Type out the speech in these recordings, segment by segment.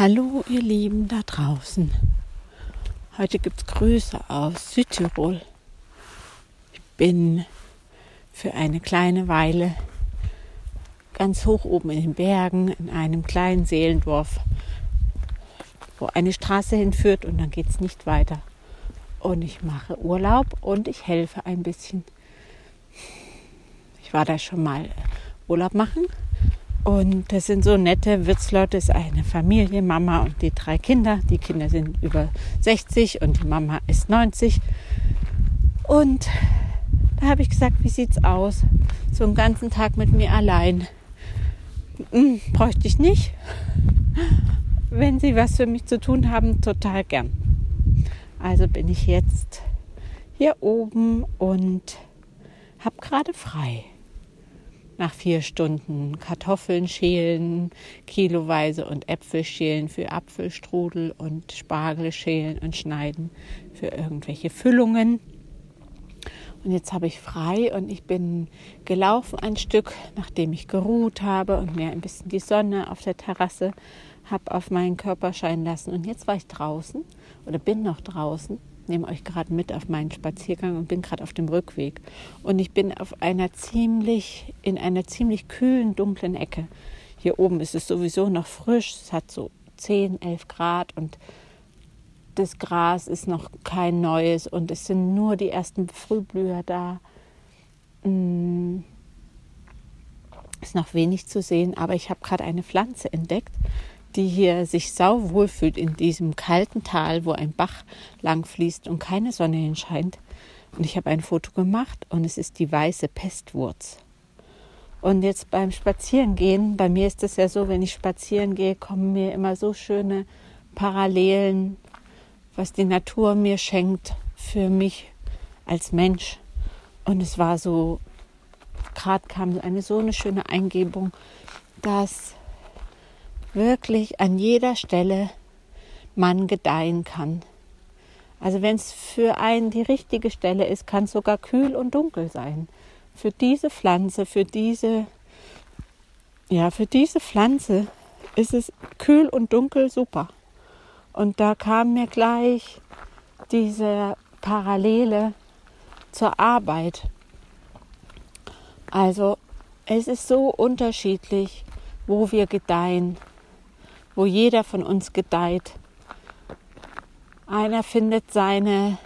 Hallo ihr Lieben da draußen. Heute gibt es Grüße aus Südtirol. Ich bin für eine kleine Weile ganz hoch oben in den Bergen in einem kleinen Seelendorf, wo eine Straße hinführt und dann geht es nicht weiter. Und ich mache Urlaub und ich helfe ein bisschen. Ich war da schon mal Urlaub machen und das sind so nette Wirtsleute, ist eine Familie, Mama und die drei Kinder. Die Kinder sind über 60 und die Mama ist 90. Und da habe ich gesagt, wie sieht's aus? So einen ganzen Tag mit mir allein. Hm, bräuchte ich nicht. Wenn Sie was für mich zu tun haben, total gern. Also bin ich jetzt hier oben und habe gerade frei nach vier Stunden Kartoffeln schälen, kiloweise und Äpfel schälen für Apfelstrudel und Spargel schälen und schneiden für irgendwelche Füllungen. Und jetzt habe ich frei und ich bin gelaufen ein Stück, nachdem ich geruht habe und mir ein bisschen die Sonne auf der Terrasse habe auf meinen Körper scheinen lassen. Und jetzt war ich draußen oder bin noch draußen nehme euch gerade mit auf meinen Spaziergang und bin gerade auf dem Rückweg. Und ich bin auf einer ziemlich, in einer ziemlich kühlen, dunklen Ecke. Hier oben ist es sowieso noch frisch. Es hat so 10, 11 Grad und das Gras ist noch kein neues und es sind nur die ersten Frühblüher da. Hm, ist noch wenig zu sehen, aber ich habe gerade eine Pflanze entdeckt, die hier sich sau wohl fühlt in diesem kalten Tal, wo ein Bach lang fließt und keine Sonne hinscheint. Und ich habe ein Foto gemacht und es ist die weiße Pestwurz. Und jetzt beim Spazierengehen, bei mir ist es ja so, wenn ich spazieren gehe, kommen mir immer so schöne Parallelen, was die Natur mir schenkt für mich als Mensch. Und es war so, gerade kam eine so eine schöne Eingebung, dass wirklich an jeder Stelle man gedeihen kann. Also wenn es für einen die richtige Stelle ist, kann es sogar kühl und dunkel sein. Für diese Pflanze, für diese, ja, für diese Pflanze ist es kühl und dunkel super. Und da kam mir gleich diese Parallele zur Arbeit. Also es ist so unterschiedlich, wo wir gedeihen wo jeder von uns gedeiht. Einer findet seine,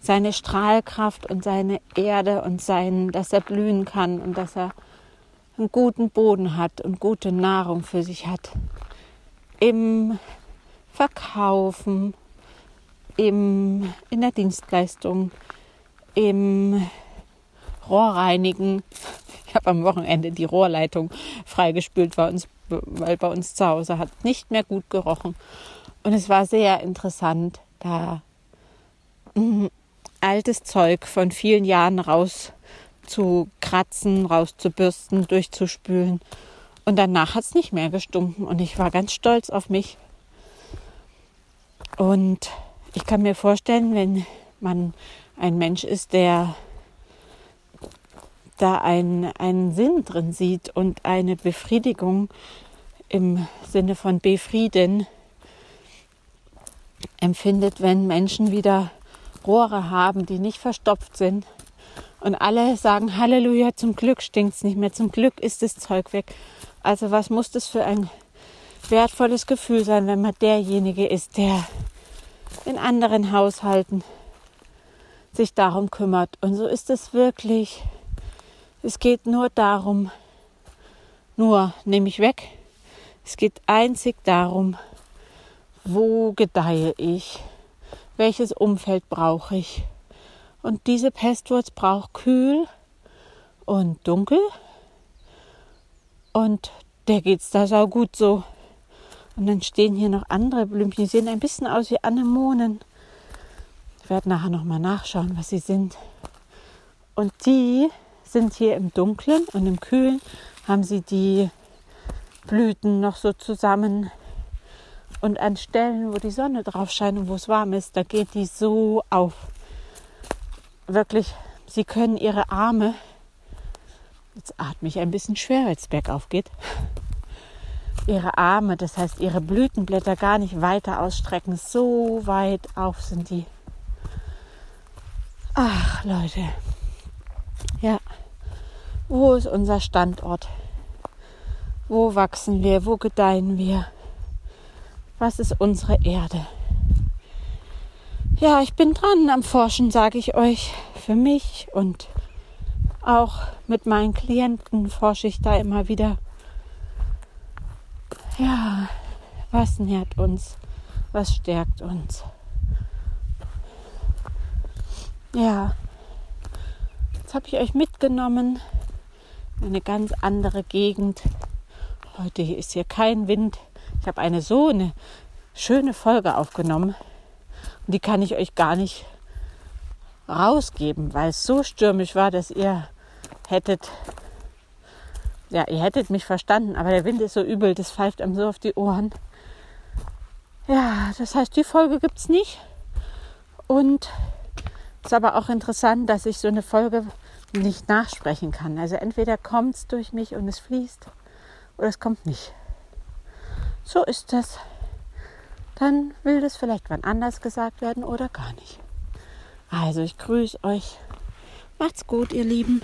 seine Strahlkraft und seine Erde und sein, dass er blühen kann und dass er einen guten Boden hat und gute Nahrung für sich hat. Im Verkaufen, im, in der Dienstleistung, im Rohrreinigen. Ich habe am Wochenende die Rohrleitung freigespült bei uns weil bei uns zu Hause hat nicht mehr gut gerochen. Und es war sehr interessant, da mm, altes Zeug von vielen Jahren rauszukratzen, rauszubürsten, durchzuspülen. Und danach hat es nicht mehr gestunken und ich war ganz stolz auf mich. Und ich kann mir vorstellen, wenn man ein Mensch ist, der da einen, einen Sinn drin sieht und eine Befriedigung im Sinne von befrieden empfindet, wenn Menschen wieder Rohre haben, die nicht verstopft sind. Und alle sagen, Halleluja, zum Glück stinkt es nicht mehr, zum Glück ist das Zeug weg. Also was muss das für ein wertvolles Gefühl sein, wenn man derjenige ist, der in anderen Haushalten sich darum kümmert. Und so ist es wirklich es geht nur darum, nur nehme ich weg. Es geht einzig darum, wo gedeihe ich, welches Umfeld brauche ich. Und diese Pestwurz braucht kühl und dunkel. Und der geht's da sau gut so. Und dann stehen hier noch andere Blümchen, die sehen ein bisschen aus wie Anemonen. Ich werde nachher noch mal nachschauen, was sie sind. Und die sind hier im Dunkeln und im Kühlen haben sie die Blüten noch so zusammen. Und an Stellen, wo die Sonne drauf scheint und wo es warm ist, da geht die so auf. Wirklich, sie können ihre Arme, jetzt atme ich ein bisschen schwer, weil es bergauf geht, ihre Arme, das heißt ihre Blütenblätter gar nicht weiter ausstrecken. So weit auf sind die. Ach Leute, wo ist unser Standort? Wo wachsen wir? Wo gedeihen wir? Was ist unsere Erde? Ja, ich bin dran am Forschen, sage ich euch. Für mich und auch mit meinen Klienten forsche ich da immer wieder. Ja, was nährt uns? Was stärkt uns? Ja, jetzt habe ich euch mitgenommen eine ganz andere Gegend. Heute ist hier kein Wind. Ich habe eine so eine schöne Folge aufgenommen und die kann ich euch gar nicht rausgeben, weil es so stürmisch war, dass ihr hättet, ja, ihr hättet mich verstanden, aber der Wind ist so übel, das pfeift einem so auf die Ohren. Ja, das heißt, die Folge gibt es nicht. Und es ist aber auch interessant, dass ich so eine Folge nicht nachsprechen kann. Also entweder kommt es durch mich und es fließt oder es kommt nicht. So ist das. Dann will das vielleicht wann anders gesagt werden oder gar nicht. Also ich grüße euch. Macht's gut, ihr Lieben.